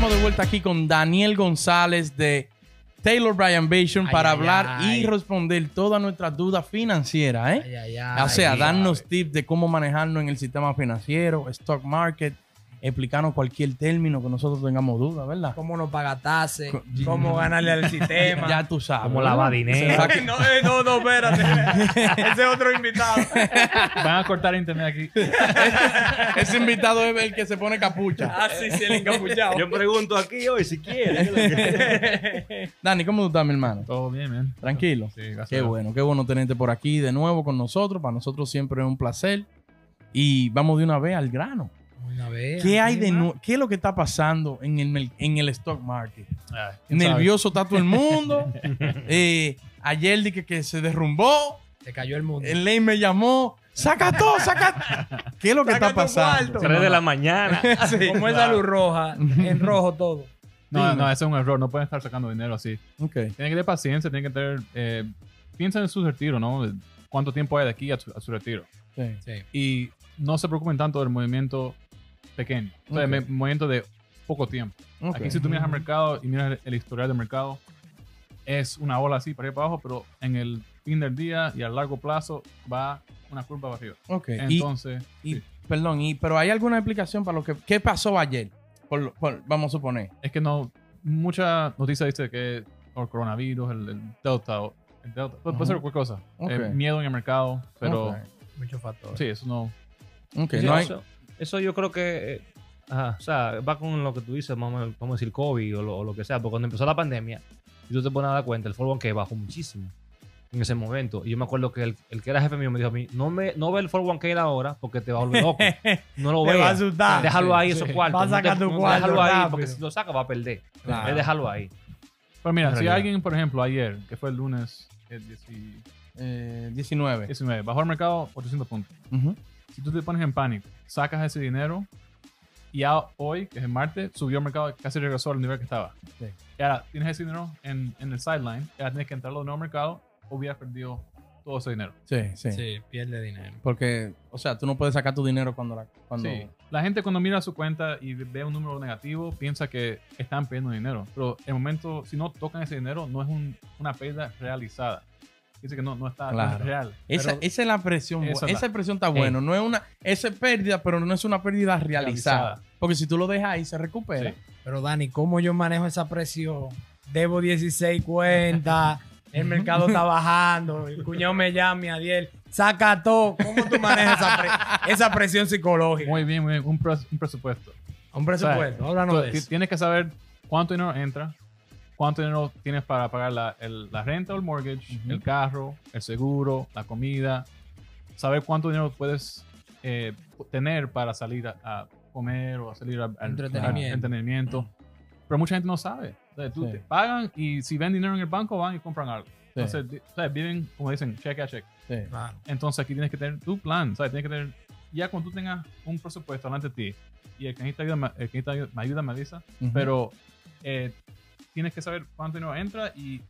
estamos de vuelta aquí con Daniel González de Taylor Bryan Vision Ay, para ay, hablar ay. y responder todas nuestras dudas financieras, ¿eh? O sea, darnos tips de cómo manejarnos en el sistema financiero, stock market, explicarnos cualquier término que nosotros tengamos dudas, ¿verdad? Cómo no pagatarse, Co- cómo ganarle al sistema. Ya tú sabes. Cómo lavar dinero. no, eh, no, no, espérate. Ese es otro invitado. Van a cortar internet aquí. Ese invitado es el que se pone capucha. Ah, sí, sí, el encapuchado. Yo pregunto aquí hoy si quiere. Dani, ¿cómo tú estás, mi hermano? Todo bien, man. Tranquilo. Sí, gracias. Qué bueno, qué bueno tenerte por aquí de nuevo con nosotros. Para nosotros siempre es un placer. Y vamos de una vez al grano. ¿Qué hay de? ¿Qué es lo que está pasando en el, en el stock market? Ay, ¿quién sabe? Nervioso está todo el mundo. Eh, ayer dije que se derrumbó. Se cayó el mundo. El ley me llamó. ¡Saca todo! ¡Saca! ¿Qué es lo que Saca está pasando? cuarto. 3 de la mañana. Como esa luz roja, en rojo todo. No, Dime. no, ese es un error. No pueden estar sacando dinero así. Ok. Tienen que tener paciencia, tienen que tener. Eh, piensa en su retiro, ¿no? ¿Cuánto tiempo hay de aquí a su, a su retiro? Sí. Sí. Y no se preocupen tanto del movimiento pequeño. O sea, Ok. el movimiento de poco tiempo. Ok. Aquí, si tú miras al mercado y miras el historial del mercado, es una ola así para ir para abajo, pero en el fin del día y a largo plazo va una curva para arriba. Ok. Y- Entonces, y, sí. Perdón, y, pero ¿hay alguna explicación para lo que qué pasó ayer? Por, por- vamos a suponer. es que no, mucha noticia dice que el coronavirus, el, el Delta, el Delta puede, puede ser cualquier cosa. Ok. Eh, miedo en el mercado, pero Ok. Muchos factores. sí, eso no. Ok, Sí, no hay- eso, eso yo creo que. eh, ajá, o sea, va con lo que tú dices, vamos, a- vamos a decir COVID o lo, o lo que sea. Porque cuando empezó la pandemia, y tú te pones a dar cuenta, el fútbol que bajó muchísimo en ese momento. Y yo me acuerdo que el, el que era jefe mío me dijo a mí: No, me, no ve el 401k ahora porque te va a volver loco. No lo Te va a veas. asustar. Déjalo ahí, Sí, esos sí. cuartos. Va a No te- sacar tu no, cuarto Déjalo ahí, porque si lo saca va a perder. Claro. Es dejarlo ahí. Pero mira, si alguien, por ejemplo, ayer, que fue el lunes el 10 eh, 19. 19, bajó el mercado 800 puntos. Ujú. Si tú te pones en pánico, sacas ese dinero y ya hoy, que es el martes, subió el mercado, casi regresó al nivel que estaba. Sí. Y ahora tienes ese dinero en, en el sideline, y ahora tienes que entrarlo de nuevo al mercado o hubieras perdido todo ese dinero. Sí, sí, Sí, pierde dinero. Porque, o sea, tú no puedes sacar tu dinero cuando la. Cuando... Sí. La gente cuando mira su cuenta y ve un número negativo piensa que están perdiendo dinero. Pero el momento, si no tocan ese dinero, no es un- una pérdida realizada. Dice que no, no está no Claro. es real. Esa, Pero esa es la presión. Esa Esa, es la- expresión está bueno. No es una. Esa es pérdida, pero no es una pérdida realizada. Realizada. Porque si tú lo dejas ahí, se recupera. Sí. Pero Dani, ¿cómo yo manejo esa presión? Debo 16 cuentas, el mercado está bajando, el cuñado me llama, Adiel, saca todo. ¿Cómo tú manejas esa, pre- esa presión psicológica? muy bien, muy bien. Un, pres- un presupuesto. Un presupuesto, háblanos Tú de ti- eso. Tienes que saber cuánto dinero entra, cuánto dinero tienes para pagar la, el- la renta o el mortgage, Ujú. el carro, el seguro, la comida. Saber cuánto dinero puedes eh, tener para salir a, a comer o a salir a, a- a- Entretenimiento. entretenimiento. Pero mucha gente no sabe. O sea, tú Sí. te pagan y si ven dinero en el banco van y compran algo. Sí. Entonces, o sea, viven, como dicen, cheque a cheque. Sí. Claro. Entonces aquí tienes que tener tu plan, ¿sabes? Tienes que tener, ya cuando tú tengas un presupuesto delante de ti y el que necesita ayuda, me- el que necesita ayuda- me ayuda, me avisa, Ujú. pero eh, tienes que saber cuánto dinero entra y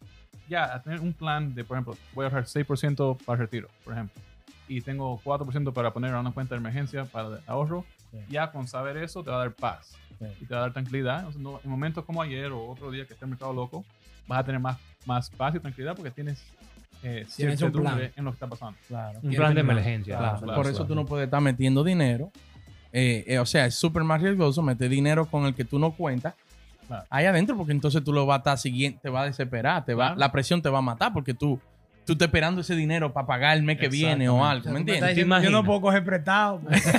ya, a tener un plan de, por ejemplo, voy a ahorrar 6% para retiro, por ejemplo, y tengo 4% para poner a una cuenta de emergencia para ahorro, Sí. ya con saber eso te va a dar paz Sí. y te va a dar tranquilidad. O sea, no- en momentos como ayer o otro día que esté el mercado loco, vas a tener más, más paz y tranquilidad porque tienes, eh, Tienes un plan. en lo que está pasando. Claro. Un plan de emergencia. Claro, Claro, claro, por eso claro. tú no puedes estar metiendo dinero. Eh, eh, o sea, es súper más riesgoso meter dinero con el que tú no cuentas Claro. ahí adentro, porque entonces tú lo vas a estar siguiente, te va a desesperar, te va, Claro. la presión te va a matar, porque tú, tú estás esperando ese dinero para pagar el mes que viene o algo, ¿me entiendes? yo no puedo coger prestado. pues.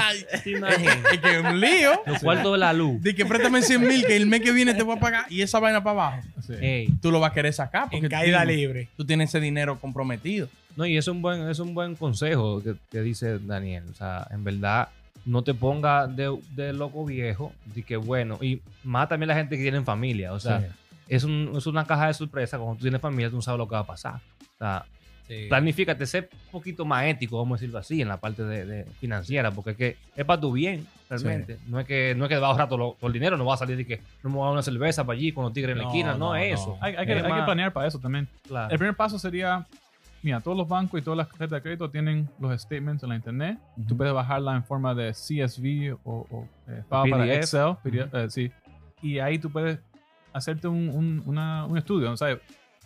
¿Te imaginas? Es que es un lío. Los cuartos de la luz. De que préstame 100 mil, que el mes que viene te voy a pagar y esa vaina para abajo. Sí. Tú lo vas a querer sacar porque en caída tú, libre. tú tienes ese dinero comprometido. No, y es un buen, es un buen consejo que, que dice Daniel. O sea, en verdad, no te ponga de, de loco viejo, de que bueno, y más también la gente que tiene familia. O sea, Sí. es, un- es una caja de sorpresa. Cuando tú tienes familia, tú no sabes lo que va a pasar. O sea, planifícate, sé un poquito más ético, vamos a decirlo así, en la parte de, de financiera, porque es que es para tu bien, realmente. No es que no es que va a ahorrar todo, todo el dinero, no va a salir de que no me voy a dar una cerveza para allí con los tigres en la No, esquina, no, no, es eso. Hay, hay que, hay que planear para eso también. claro. El primer paso sería, mira, todos los bancos y todas las tarjetas de crédito tienen los statements en la internet. Tú puedes bajarla en forma de CSV o, o, eh, file para. Excel, PDF, eh, sí. y ahí tú puedes hacerte un, un, una- un estudio, ¿sabes?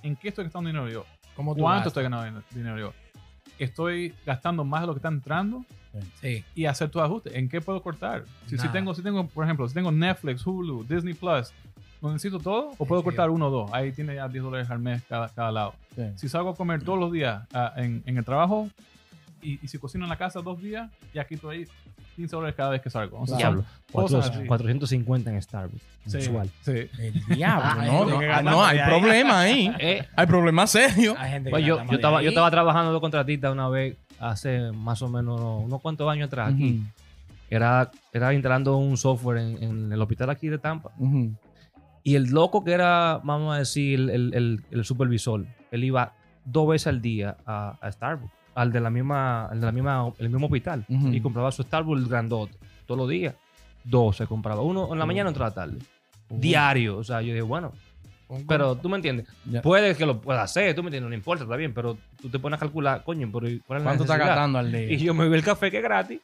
¿En qué estoy gastando dinero yo? ¿Cómo ¿Cuánto gastas? estoy ganando dinero yo? ¿Estoy gastando más de lo que está entrando? Sí. y hacer tu ajuste. ¿En qué puedo cortar? Si, si tengo, si tengo, por ejemplo, si tengo Netflix, Hulu, Disney Plus, ¿no necesito todo? ¿O puedo Sí. cortar uno o dos? Ahí tiene ya 10 dólares al mes cada, cada lado. Sí. Si salgo a comer todos los días ah, en, en el trabajo y, y si cocino en la casa dos días, ya quito ahí 15 dólares cada vez que salgo. O sea, Diablo. cosas Cuatro- así. 450 en Starbucks. Sí, mensual. sí. El diablo, no, ah, no, hay problema ahí. Eh, Hay problemas serios. Hay gente que pues yo, yo, estaba, yo estaba trabajando de contratista una vez hace más o menos unos cuantos años atrás aquí. Era, era instalando un software en, en el hospital aquí de Tampa. Ujú. Y el loco que era, vamos a decir, el, el- el supervisor, él iba dos veces al día a, a Starbucks, al de la misma, al de la misma, el mismo hospital, y compraba su Starbucks grandote, todos los días. Dos se compraba, uno en la mañana otro en la tarde. Diario. O sea, yo dije, bueno, pero tú me entiendes. Puede que lo pueda hacer, tú me entiendes, no importa, está bien, pero tú te pones a calcular, coño, pero ¿cuál es ¿Cuánto está necesidad? gastando al día? Y yo me vi el café que es gratis,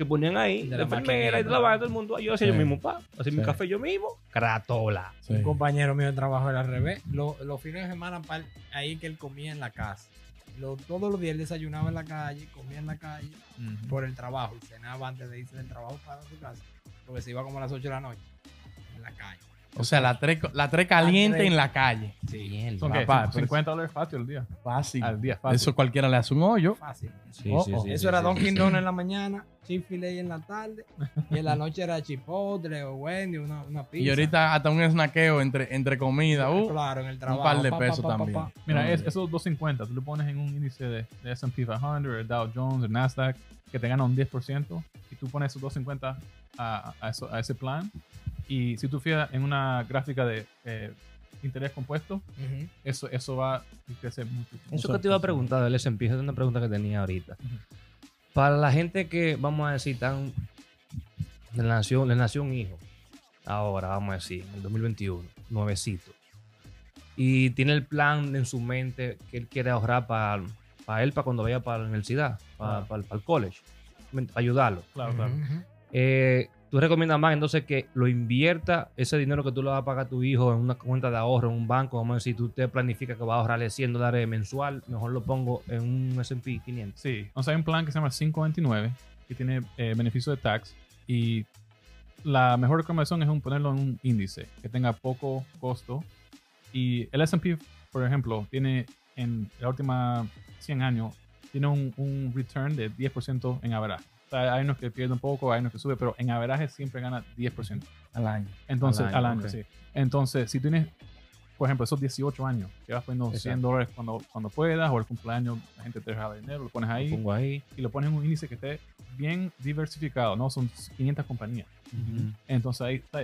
que ponían ahí, De la la enfermera y de la vaina, todo el mundo. Yo hacía Sí. yo mismo, pa, hacía mi café yo mismo, gratola. Sí. Un compañero mío de trabajo era al revés. Lo- Los, fines de semana pal- ahí que él comía en la casa. Lo- todos los días él desayunaba en la calle, comía en la calle por el trabajo y cenaba antes de irse del trabajo para su casa. Porque se iba como a las 8 de la noche en la calle. O sea, la tres, la tres caliente tres. en la calle. Sí, ¿Son qué? Papá, pero- 50 dólares fácil al día. Fácil. Al día, fácil. Eso cualquiera le hace un hoyo. Fácil. Sí, Oh, sí, oh. sí, Eso sí, era sí, Dunkin' sí. Donuts en la mañana, Chick-fil-A en la tarde y en la noche era Chipotle o Wendy, una, una pizza. Y ahorita hasta un snaqueo entre, entre comida. Uh, claro, en el trabajo. par de pa, pesos pa, pa, también. pa. Mira, es, esos 250, tú le pones en un índice de, de S&P 500, el Dow Jones, el Nasdaq, que te gana un 10%, y tú pones esos 250 a, a, eso- a ese plan, y si tú fijas en una gráfica de eh, interés compuesto, eso, eso va a crecer mucho. Eso que te iba a preguntar del S&P, esa es una pregunta que tenía ahorita. Para la gente que, vamos a decir, tan, le nació, le nació un hijo, ahora, vamos a decir, en el 2021, nuevecito, y tiene el plan en su mente que él quiere ahorrar para, para él, para cuando vaya para la universidad, para, Claro. para- para el college, para ayudarlo. Claro, claro. Eh, tú recomiendas más entonces que lo invierta ese dinero que tú le vas a pagar a tu hijo en una cuenta de ahorro en un banco. Vamos a decir, tú te planificas que vas a ahorrarle 100 dólares mensual, mejor lo pongo en un SP 500. Sí, o sea, hay un plan que se llama 529 que tiene eh, beneficio de tax y la mejor recomendación es un, ponerlo en un índice que tenga poco costo y el S&P, por ejemplo, tiene en la última 100 años tiene un, return de 10% en average. Sea, hay unos que pierden un poco, hay unos que sube, pero en average siempre gana 10%. al año. Entonces, Al al año, año, ok. sí. Entonces, si tienes, por ejemplo, esos 18 años, que vas poniendo 100 Exacto. dólares cuando, cuando puedas, o el cumpleaños, la gente te regala dinero, lo pones Lo ahí pongo ahí. y lo pones en un índice que esté bien diversificado, ¿no? Son 500 compañías. Entonces ahí está,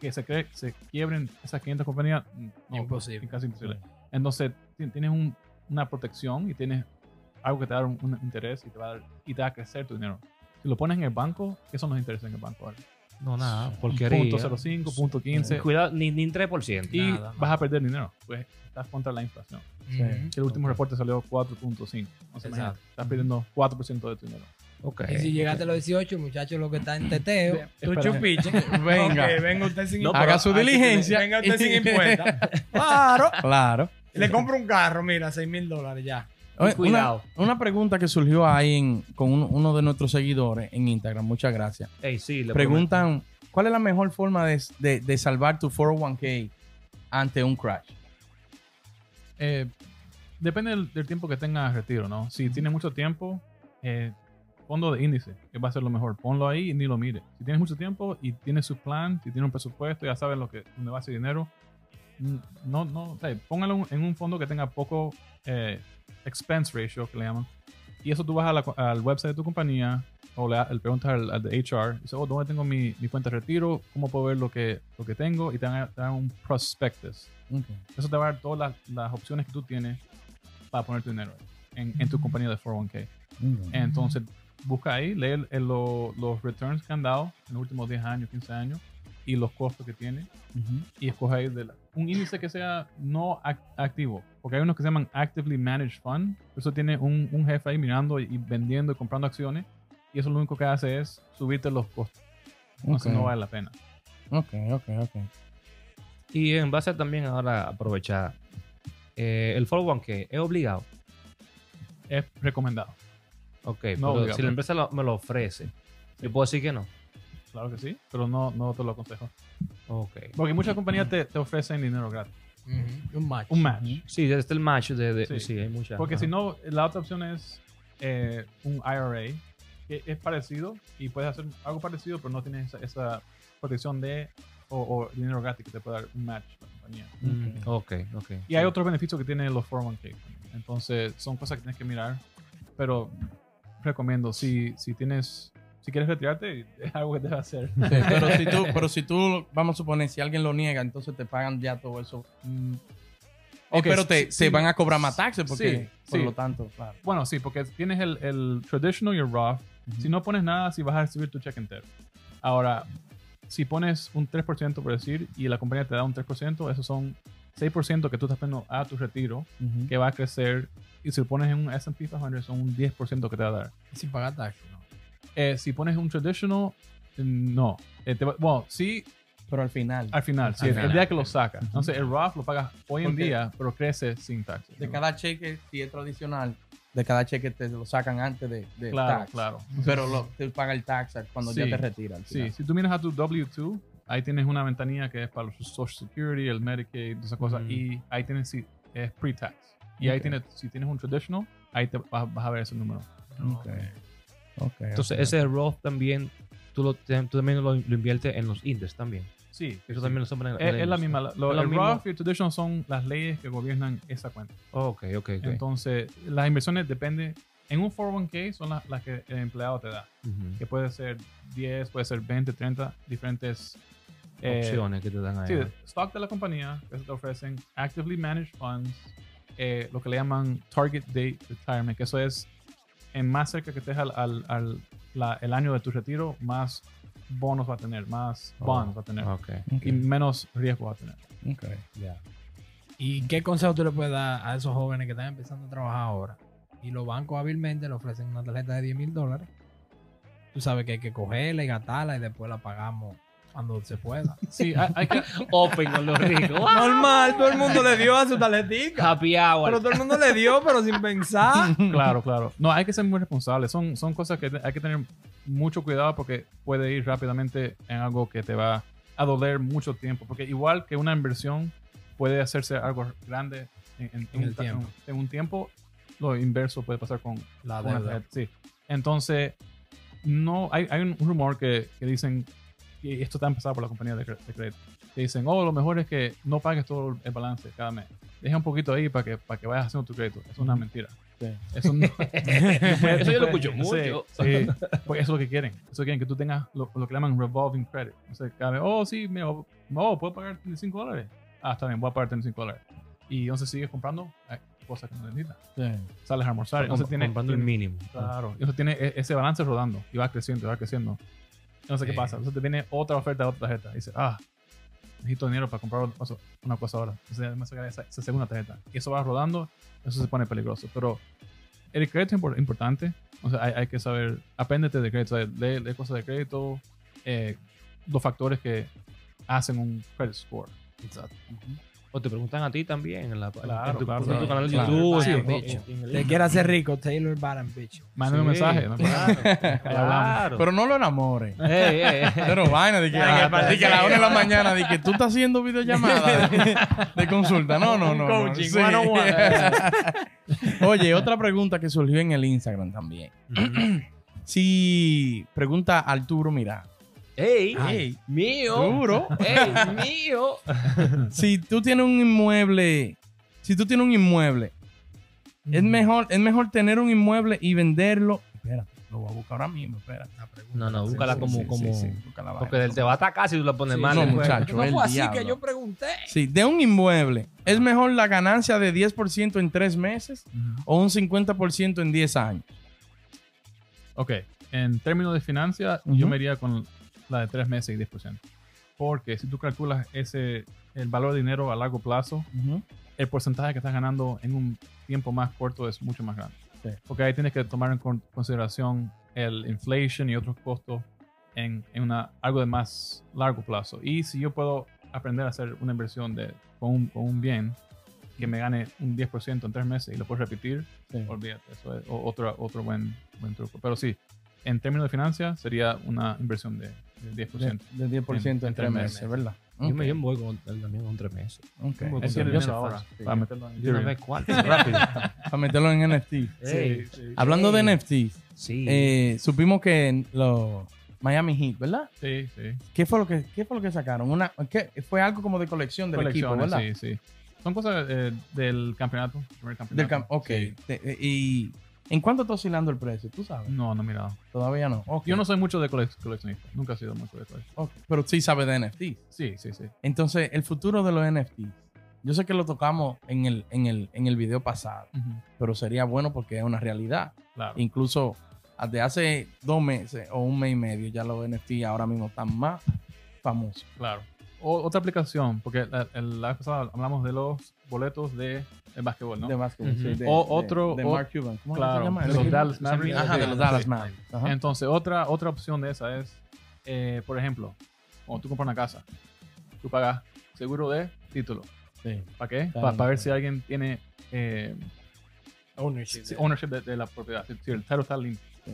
que se, cree, se quiebren esas 500 compañías, no, Imposible. Casi imposible. Entonces ti- tienes un- una protección y tienes algo que te da un, un interés y te, va a dar, y te va a crecer tu dinero. Si lo pones en el banco, ¿qué son los intereses en el banco? ahora? No, nada, Punto porquería. 05, punto 15 Cuidado, ni, ni 3%. y Nada, vas a perder dinero. Pues estás contra la inflación. Que el último reporte salió 4.5. O sea, estás perdiendo 4% de tu dinero. Ok. Y si llegaste a los 18, el muchacho lo que está en teteo, tú Espera. chupiche. Venga. Venga usted sin No. Haga su diligencia. Venga usted sin impuestos. Claro. Claro. Le compro un carro, mira, 6 mil dólares ya. Oye, cuidado. Una, una pregunta que surgió ahí en- con uno, uno de nuestros seguidores en Instagram. Muchas gracias. Ey, sí, le Preguntan, ¿cuál es la mejor forma de, de- de salvar tu 401k ante un crash? Eh, depende del, del tiempo que tengas retiro, ¿no? Si tienes mucho tiempo, eh, fondo de índice, que va a ser lo mejor. Ponlo ahí y ni lo mire. Si tienes mucho tiempo y tienes su plan, si tienes un presupuesto, ya sabes lo que, dónde va ese dinero, no, no, o sea, póngalo en un fondo que tenga poco eh, expense ratio, que le llaman. Y eso tú vas a la al website de tu compañía o le, le preguntas al, al de HR, dice, oh, ¿dónde tengo mi, mi cuenta de retiro? ¿Cómo puedo ver lo que, lo que tengo? Y te dan, te dan un prospectus. Eso te va a dar todas las, las opciones que tú tienes para poner tu dinero en, en tu compañía de 401k. Entonces, busca ahí, lee el- el- lo- los returns que han dado en los últimos 10 años, 15 años y los costos que tiene y escoge ahí de la- un índice que sea no ac- activo. Porque hay unos que se llaman Actively Managed Fund. Eso tiene un, un jefe ahí mirando y, vendiendo y comprando acciones y eso lo único que hace es subirte los costos. Entonces Ok. no vale la pena. Ok, ok, ok. Y en base también ahora aprovechar, eh, el 401k es obligado. Es recomendado. Ok, No pero obligado. si la empresa lo- me lo ofrece, yo puedo decir que no. Claro que sí, pero no, no te lo aconsejo. Ok. Porque muchas compañías te, te ofrecen dinero gratis. Ujú, Un match. Un match. Sí, desde el match de, de- sí. Sí. hay muchas. Porque si no, la otra opción es eh, un IRA, que es parecido y puedes hacer algo parecido, pero no tienes esa, esa protección de o, o dinero gratis que te puede dar un match la compañía. Mm, ok, ok. Y hay otros beneficios que tienen los 401k. Entonces, son cosas que tienes que mirar. Pero recomiendo, si, si tienes, si quieres retirarte, es algo que debes hacer. Sí, pero si tú, pero si tú, vamos a suponer, si alguien lo niega, entonces te pagan ya todo eso. Mm. Ok, pero te, sí, se van a cobrar más taxes porque, Sí, por lo tanto, claro. Bueno, sí, porque tienes el, el traditional y el Roth. Si no pones nada, si vas a recibir tu cheque entero. Ahora, si pones un 3%, por decir, y la compañía te da un 3%, esos son 6% que tú estás poniendo a tu retiro, que va a crecer. Y si lo pones en un S&P 500, son un 10% que te va a dar. Sin pagar taxes, ¿no? Eh, si pones un traditional, no. Eh, te va- bueno, sí, Pero al final, al final, sí, Al el final. día que lo sacas. Entonces, el Roth lo pagas hoy en Porque- día, pero crece sin taxes. de cada cheque, si es tradicional, de cada cheque te lo sacan antes de, de Claro, tax. claro. Pero lo, te paga el tax cuando ya Sí. te retiras. al Sí, si tú miras a tu W2, ahí tienes una ventanilla que es para los Social Security, el Medicaid, esas cosas, Mm. y ahí tienes si es pre-tax. Y ahí Ok. tienes, si tienes un traditional, ahí te vas, vas a ver ese número. Ok. Ok, Entonces, ok. ese Roth también, tú, lo, tú también lo, lo inviertes en los índices también. Sí, Eso sí. también lo son en es, es la misma. lo- Es lo el mismo. Roth y el traditional son las leyes que gobiernan esa cuenta. Ok, ok, ok. Entonces, las inversiones dependen. En un 401k son las, las que el empleado te da, Ujú. que puede ser 10, puede ser 20, 30 diferentes eh, Opciones que te dan ahí. Sí, stock de la compañía que se te ofrecen, actively managed funds, eh, lo que le llaman target date retirement, que eso es en más cerca que estés al, al- al- la- el año de tu retiro, más bonos va a tener, más Oh, bonds va a tener y menos riesgo va a tener. ok. ¿Y qué consejo tú le puedes dar a esos jóvenes que están empezando a trabajar ahora? Y los bancos hábilmente le ofrecen una tarjeta de 10 mil dólares. Tú sabes que hay que cogerla y gastarla y después la pagamos cuando se pueda. Sí, hay, hay que, Open con los ricos. Normal, todo el mundo le dio a su tarjetita. Happy hour. Pero todo el mundo le dio, pero sin pensar. claro, claro. No, hay que ser muy responsables. Son, son cosas que hay que tener mucho cuidado porque puede ir rápidamente en algo que te va a doler mucho tiempo. Porque igual que una inversión puede hacerse algo grande en, en- En el un, tiempo. en un tiempo, lo inverso puede pasar con La una deuda. Sí. Entonces, no, hay, hay un rumor que, que dicen, y esto está empezado por la compañía de, de crédito, que dicen, oh, lo mejor es que no pagues todo el balance cada mes. Deja un poquito ahí para que, para que vayas haciendo tu crédito. Eso es una mentira. Sí. Eso, no- Eso yo lo escucho Sí, mucho. Sí, porque eso es lo que quieren. Eso quieren que tú tengas lo, lo que llaman revolving credit. O sea, cada vez, oh, sí, mira, oh, puedo pagar 35 dólares. Ah, está bien, voy a pagar 35 dólares. Y entonces sigues comprando hay cosas que no necesitas. Sí. Sales a almorzar. Entonces tiene, comprando el tiene- mínimo. Claro. Y eso tiene e- ese balance rodando y va creciendo, y va creciendo. Entonces, ¿qué Sí. pasa? Entonces te viene otra oferta de otra tarjeta. Y dice, ah, necesito dinero para comprar una cosa ahora. Entonces me saca esa, esa segunda tarjeta. Y eso va rodando, eso se pone peligroso. Pero el crédito es impor- importante. O sea, hay, hay que saber, apéndete de crédito, o sea, lee, lee cosas de crédito, eh, los factores que hacen un credit score. O te preguntan a ti también en, la, Claro, en tu, claro, en tu claro. canal de Claro. YouTube. Sí, en- el Te quiere hacer rico, Taylor Bottom, bitch. Mándame un Sí, mensaje. ¿no? Claro. Pero no lo enamores. Ey, ey, ey. Pero vaina, de que, a, de que a las 1 de la mañana, de que tú estás haciendo videollamada de, de consulta. No, no, no. no. Coaching, Sí. one on one. Oye, otra pregunta que surgió en el Instagram también. Si pregunta Arturo, mira. Ey, Ey, mío. duro. Ey, mío. Si tú tienes un inmueble, si tú tienes un inmueble, es mejor, es mejor tener un inmueble y venderlo. Espera, lo voy a buscar ahora mismo, espera. No, no, búscala Sí, como, sí, como. sí, Porque él te va a atacar si tú la pones Sí, mal. no, después. muchacho. No el fue así diablo. que yo pregunté. Sí, de un inmueble, ¿es mejor la ganancia de 10% en 3 meses o un 50% en 10 años? Ok, en términos de financia, Ujú. yo me iría con la de 3 meses y 10%. Porque si tú calculas ese, el valor de dinero a largo plazo, el porcentaje que estás ganando en un tiempo más corto es mucho más grande. Sí. Porque ahí tienes que tomar en con- consideración el inflation y otros costos en, en una, algo de más largo plazo. Y si yo puedo aprender a hacer una inversión de, con, un, con un bien que me gane un 10% en tres meses y lo puedo repetir, Sí. olvídate, eso es otro, otro buen, buen truco. Pero sí, en términos de financias sería una inversión de, de 10%. De, de 10% en, En- en tres meses, meses. ¿verdad? Yo me, Ok, yo me voy con, también con tres meses. ok. Yo me voy Él con tiene Yo dinero sé ahora para meterlo en una Ethereum. vez, ¿cuál? Rápido. Para meterlo en NFT. Sí, Hablando de Ey. NFT, Sí. eh, supimos que los Miami Heat, ¿verdad? sí, sí. ¿Qué fue lo que, qué fue lo que sacaron? Una, ¿qué? Fue algo como de colección del equipo, ¿verdad? sí, sí. Son cosas eh, del campeonato. primer Del campeonato. cam- ok. Te- eh, ¿Y en cuánto está oscilando el precio? ¿Tú sabes? No, no he mirado. Todavía no. Yo no soy mucho de cole- coleccionista. Nunca he sido mucho de coleccionista. Pero sí sabes de NFT. Sí, sí, sí. Entonces, el futuro de los NFT. Yo sé que lo tocamos en el, en el, en el video pasado, pero sería bueno porque es una realidad. Claro. Incluso desde hace dos meses o un mes y medio ya los NFT ahora mismo están más famosos. Claro. O- otra aplicación, porque la, el- la vez pasada hablamos de los boletos de, de básquetbol, ¿no? De básquetbol, Ujú. sí, de, O de- otro- de o- Mark Cuban. ¿Cómo claro, se llama? de ¿El los? Dallas Mavericks. Ajá, de los Dallas. Mavericks. Entonces, otra, otra opción de esa es, eh, por ejemplo, cuando tú compras una casa, tú pagas seguro de título. Sí. ¿Para qué? Claro. Para ver si alguien tiene eh, Ownership. sí, ownership de, de la propiedad. Si si el title está limpio. Sí.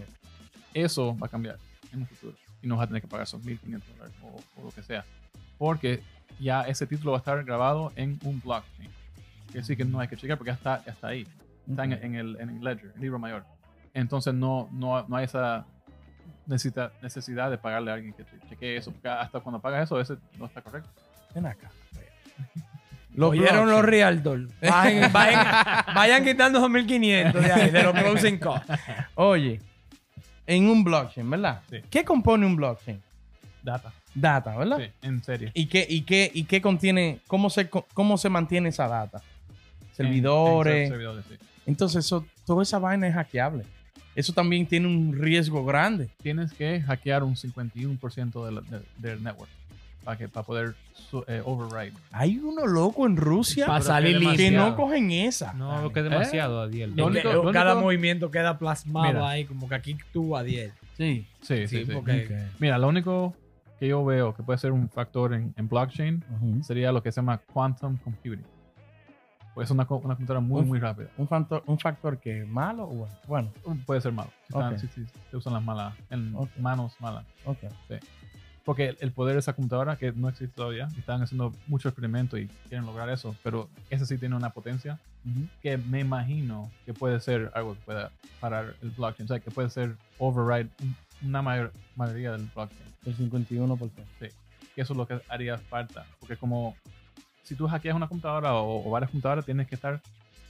Eso va a cambiar en un futuro. Y no vas a tener que pagar esos 1.500 dólares o, o lo que sea. Porque ya ese título va a estar grabado en un blockchain. Quiere decir que no hay que checar porque ya está, ya está ahí. Está en, en el, en el ledger, el libro mayor. Entonces no, no, no hay esa necesita, necesidad de pagarle a alguien que chequee eso. Porque hasta cuando pagas eso, ese no está correcto. Ven acá. Los Oyeron los. Realtor. Vayan, vayan, vayan quitando 2.500 de ahí, de los closing costs. Oye, en un blockchain, ¿verdad? Sí. ¿Qué compone un blockchain? Data. Data, ¿verdad? Sí, en serie. ¿Y qué, y qué, y qué contiene, cómo se, cómo se mantiene esa data? Servidores. en servidores, sí. Entonces, eso, toda esa vaina es hackeable. Eso también tiene un riesgo grande. tienes que hackear un 51% de la- de- del network para, que, para poder su- eh, override. Hay uno loco en Rusia Para salir que que no cogen esa. No, lo que es demasiado, Adiel. Único- lo cada movimiento queda plasmado Mira. ahí, como que aquí tú a 10. Sí. Sí, sí, Sí, sí. porque- Mira, lo único que yo veo que puede ser un factor en, en blockchain Ujú. sería lo que se llama quantum computing. Pues es una, una computadora muy, Uf. muy rápida. un, factor, un factor que malo o bueno. Bueno, Um, Puede ser malo. Si, están- Ok. si- si se usan las malas, en Ok. manos malas. ok. Porque el, el poder de esa computadora, que no existe todavía, están haciendo muchos experimentos y quieren lograr eso, pero ese sí tiene una potencia Ujú. que me imagino que puede ser algo que pueda parar el blockchain. O sea, que puede ser override un- una mayor, mayoría del blockchain. El 51%. Que eso es lo que haría falta. Porque como si tú hackeas una computadora o, o varias computadoras, tienes que estar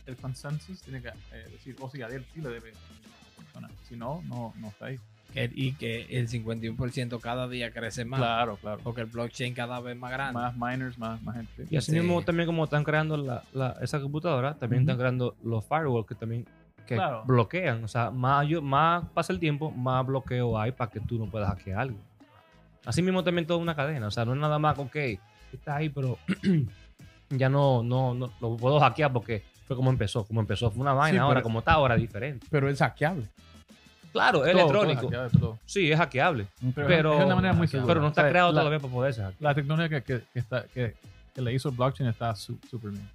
el consensus, tiene que eh, decir, oh sí, a él sí le debe a persona. Si no, no, no está ahí. Que- y que el 51% cada día crece más. Claro, claro. Porque el blockchain cada vez más grande. Más miners, más, más gente. Y así Sí. mismo también como están creando la, la- esa computadora, también están creando los firewalls que también que Claro. bloquean. O sea, más, yo- más pasa el tiempo, más bloqueo hay para que tú no puedas hackear algo. Así mismo también toda una cadena. O sea, no es nada más, ok, está ahí, pero ya no, no, no lo puedo hackear porque fue como empezó. Como empezó fue una vaina, Sí, ahora pero- como está, ahora es diferente. Pero es hackeable. Claro, es Todo, todo electrónico. todo. sí, es hackeable. Pero, Pero, es de una manera muy segura. pero no está O sea, creado la- todavía para poderse hackear. La tecnología que, que, que está, que, que le hizo el blockchain está su- súper bien.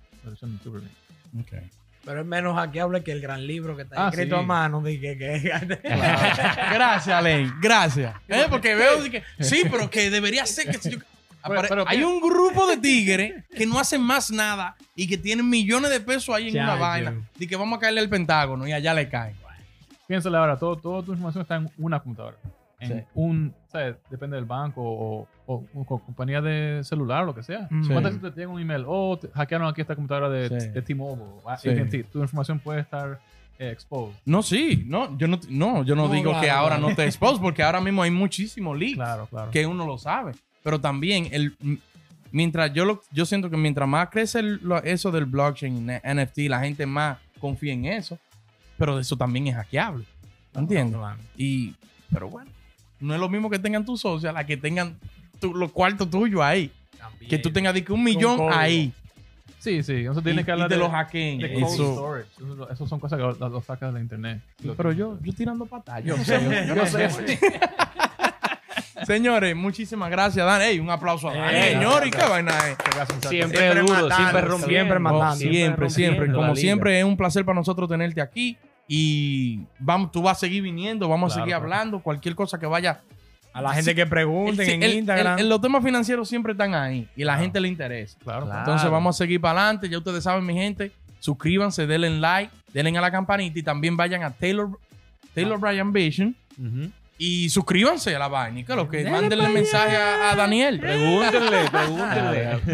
Súper bien. Ok. Pero es menos hackeable que el gran libro que está Ah, escrito sí. a mano. Que, Gracias, Ley. Gracias. Eh, Porque veo que sí, pero que debería ser que si yo- apare- pero- hay un grupo de tigres que no hacen más nada y que tienen millones de pesos ahí en una vaina y que vamos a caerle al Pentágono y allá le caen. Piénsale ahora, todo, toda tu información está en una computadora. En Sí. un, ¿sabes? Depende del banco o, o, o compañía de celular o lo que sea. Mm. ¿Cuántas Sí. veces te llega un email? Oh, te hackearon aquí esta computadora de, Sí. de T-Mobile. AT&T. Tu información puede estar eh, exposed. No, sí, no, yo no, no, yo no, No, digo claro, que ahora claro. no te expose porque ahora mismo hay muchísimos leaks Claro, claro. que uno lo sabe. Pero también el mientras yo lo, yo siento que mientras más crece el- lo- eso del blockchain NFT, la gente más confía en eso. Pero eso también es hackeable. ¿Entiendes? Y, pero bueno, no es lo mismo que tengan tus socios, la que tengan tu- los cuartos tuyos ahí. Que tú tengas de que un millón código. ahí Sí, sí. Entonces y, tienes que y hablar te de, lo hackeen. de cold Eso- storage. Eso, eso son cosas que lo, lo sacas de la internet. Lo pero yo, yo tirando patas. Yo sé, yo, yo sé. Señores, muchísimas gracias, Dan. Ey, un aplauso a Dan. Ey, Señor, ¿y qué vaina es? Siempre, Siempre duro, matando, siempre rompiendo. siempre matando. Oh, siempre, siempre. Como siempre, es un placer para nosotros tenerte aquí. Y vamos, tú vas a seguir viniendo, vamos a seguir claro. hablando. Cualquier cosa que vaya. A la gente que pregunten Sí, en el- Instagram. el- el- los temas financieros siempre están ahí y la Claro. gente le interesa. Claro. Claro. Entonces vamos a seguir para adelante. Ya ustedes saben, mi gente. Suscríbanse, denle like, denle a la campanita y también vayan a Taylor, Taylor Bryan Vision y suscríbanse a la vaina. Que lo que mándenle mensaje a, a Daniel. Pregúntenle, pregúntenle.